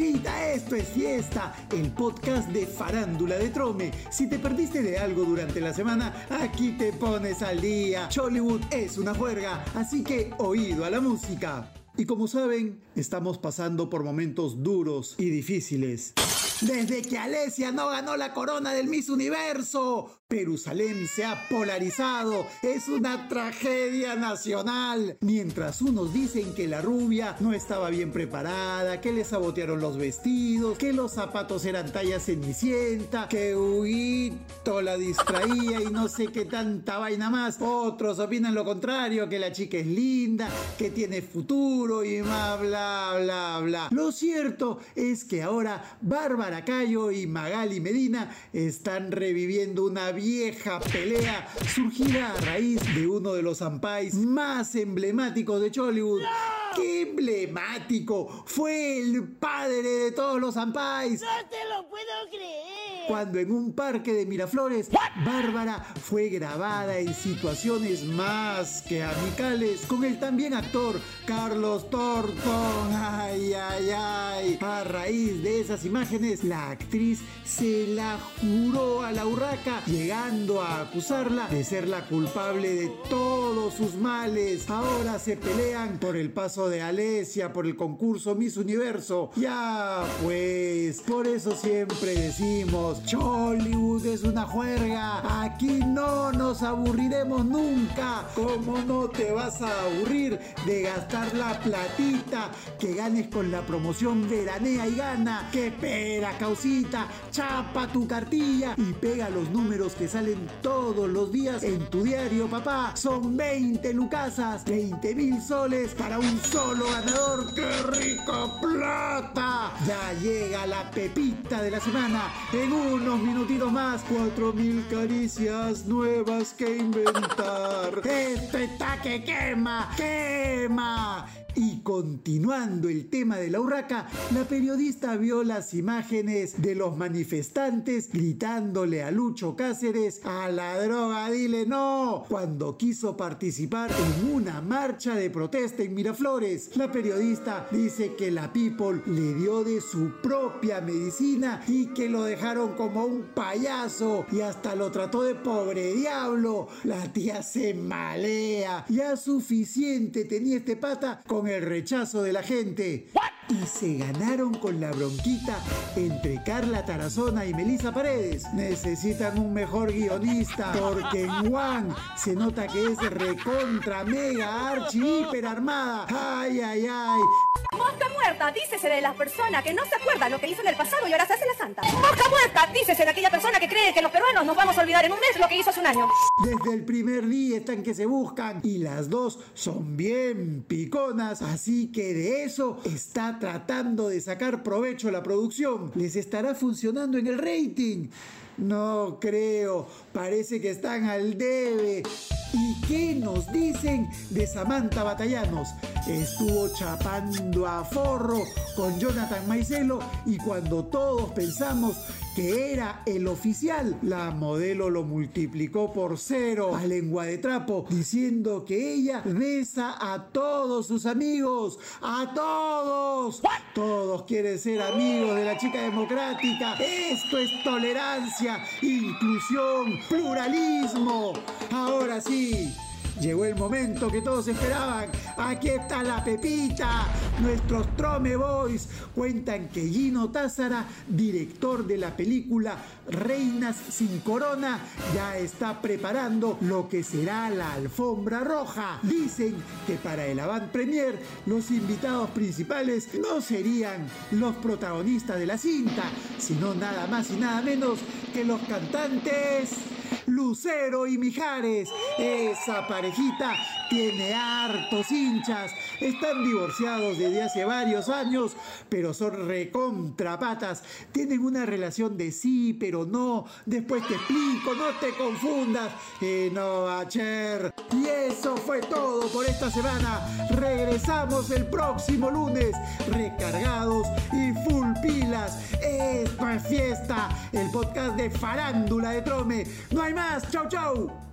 esto es fiesta, el podcast de Farándula de Trome. Si te perdiste de algo durante la semana, aquí te pones al día. Chollywood es una juerga, así que oído a la música. Y como saben, estamos pasando por momentos duros y difíciles. Desde que Alesia no ganó la corona del Miss Universo, Jerusalén se ha polarizado. Es una tragedia nacional. Mientras unos dicen que la rubia no estaba bien preparada, que le sabotearon los vestidos, que los zapatos eran talla cenicienta, que Huguito la distraía y no sé qué tanta vaina más. Otros opinan lo contrario, que la chica es linda, que tiene futuro y más bla bla bla. Lo cierto es que ahora Bárbara Cayo y Magali Medina están reviviendo una vieja pelea surgida a raíz de uno de los ampais más emblemáticos de Chollywood. ¡Qué emblemático! Fue el padre de todos los ampais. ¡No te lo puedo creer! Cuando en un parque de Miraflores, Bárbara fue grabada en situaciones más que amicales con el también actor Carlos Torton. ¡Ay, ay, ay! A raíz de esas imágenes, la actriz se la juró a la urraca, llegando a acusarla de ser la culpable de todos sus males. Ahora se pelean por el paso de Alesia, por el concurso Miss Universo. Ya, pues, por eso siempre decimos, Chollywood es una juerga. Aquí no nos aburriremos nunca. ¿Cómo no te vas a aburrir de gastar la platita que ganes con la promoción Veranea y Gana? ¡Qué espera! causita, chapa tu cartilla y pega los números que salen todos los días en tu diario, papá. Son 20 lucasas, 20 mil soles para un solo ganador. ¡Qué rica plata! Ya llega la pepita de la semana. En unos minutitos más, 4 mil caricias nuevas que inventar. Esto está que quema, quema. Y continuando el tema de la urraca, la periodista vio las imágenes de los manifestantes gritándole a Lucho Cáceres a la droga, dile no, cuando quiso participar en una marcha de protesta en Miraflores. La periodista dice que la People le dio de su propia medicina y que lo dejaron como un payaso y hasta lo trató de pobre diablo. La tía se malea. Ya suficiente tenía este pata con el rechazo de la gente. Y se ganaron con la bronquita entre Carla Tarazona y Melissa Paredes. Necesitan un mejor guionista porque en Juan se nota que es recontra mega archi hiper armada. Ay, ay, ay. Mosca muerta, dícese de la persona que no se acuerda lo que hizo en el pasado y ahora se hace la santa. Mosca muerta, dícese de aquella persona que cree que los peruanos nos vamos a olvidar en un mes lo que hizo hace un año. Desde el primer día están que se buscan y las dos son bien piconas, así que de eso está tratando de sacar provecho la producción. ¿Les estará funcionando en el rating? No creo, parece que están al debe. ¿Y qué nos dicen de Samantha Batallanos? Estuvo chapando a forro con Jonathan Maicelo y cuando todos pensamos que era el oficial, la modelo lo multiplicó por cero a lengua de trapo, diciendo que ella besa a todos sus amigos, a todos. Todos quieren ser amigos de la chica democrática. Esto es tolerancia, inclusión, pluralismo. Ahora sí. Llegó el momento que todos esperaban. Aquí está la Pepita. Nuestros Trome Boys cuentan que Gino Tázara, director de la película Reinas sin Corona, ya está preparando lo que será la alfombra roja. Dicen que para el avant premier los invitados principales no serían los protagonistas de la cinta, sino nada más y nada menos que los cantantes Lucero y Mijares. Esa parejita tiene hartos hinchas. Están divorciados desde hace varios años, pero son recontrapatas. Tienen una relación de sí, pero no. Después te explico, no te confundas. Eh, no. Y eso fue todo por esta semana. Regresamos el próximo lunes, recargados y full pilas. Fiesta, el podcast de farándula de Trome. No hay más. Chau, chau.